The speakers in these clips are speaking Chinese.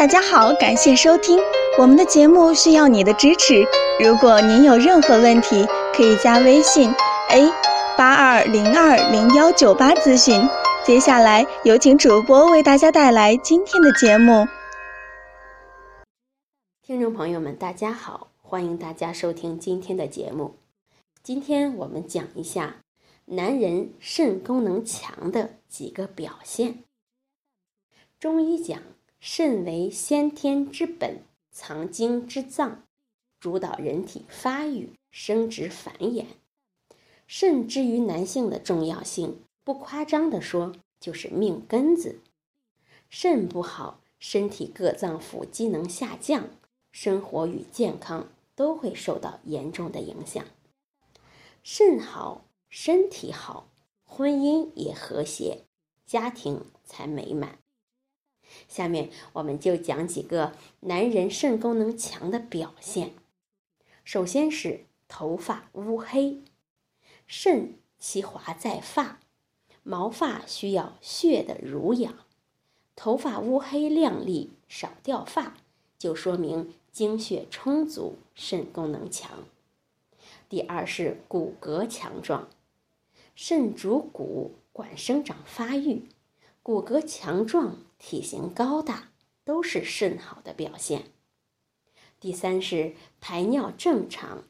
大家好，感谢收听我们的节目，需要你的支持。如果您有任何问题，可以加微信 a 八二零二零幺九八咨询。接下来有请主播为大家带来今天的节目。听众朋友们，大家好，欢迎大家收听今天的节目。今天我们讲一下男人肾功能强的几个表现。中医讲。肾为先天之本，藏精之脏，主导人体发育、生殖、繁衍。肾之于男性的重要性，不夸张地说，就是命根子。肾不好，身体各脏腑机能下降，生活与健康都会受到严重的影响。肾好，身体好，婚姻也和谐，家庭才美满。下面我们就讲几个男人肾功能强的表现。首先是头发乌黑，肾其华在发，毛发需要血的濡养，头发乌黑亮丽，少掉发，就说明精血充足，肾功能强。第二是骨骼强壮，肾主骨，管生长发育。骨骼强壮、体型高大，都是肾好的表现。第三是排尿正常，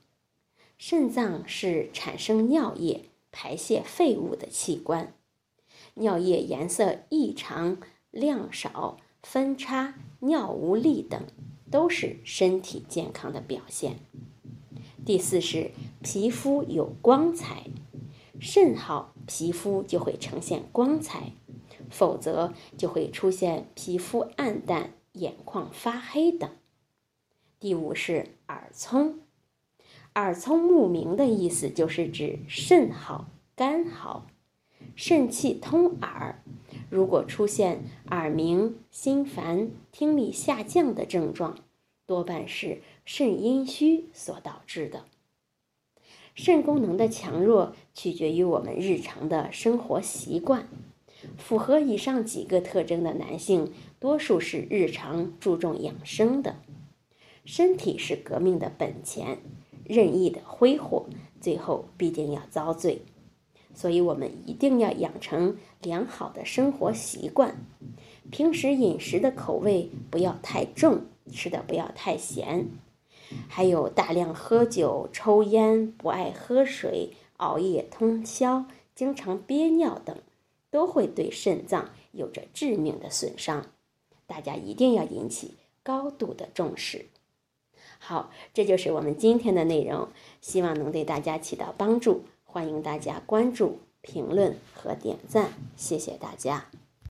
肾脏是产生尿液、排泄废物的器官，尿液颜色异常、量少、分叉、尿无力等，都是身体健康的表现。第四是皮肤有光彩，肾好，皮肤就会呈现光彩。否则就会出现皮肤暗淡、眼眶发黑等。第五是耳聪，耳聪目明的意思就是指肾好、肝好，肾气通耳。如果出现耳鸣、心烦、听力下降的症状，多半是肾阴虚所导致的。肾功能的强弱取决于我们日常的生活习惯。符合以上几个特征的男性，多数是日常注重养生的。身体是革命的本钱，任意的挥霍，最后必定要遭罪。所以，我们一定要养成良好的生活习惯。平时饮食的口味不要太重，吃的不要太咸，还有大量喝酒、抽烟、不爱喝水、熬夜通宵、经常憋尿等。都会对肾脏有着致命的损伤，大家一定要引起高度的重视。好，这就是我们今天的内容，希望能对大家起到帮助。欢迎大家关注、评论和点赞，谢谢大家。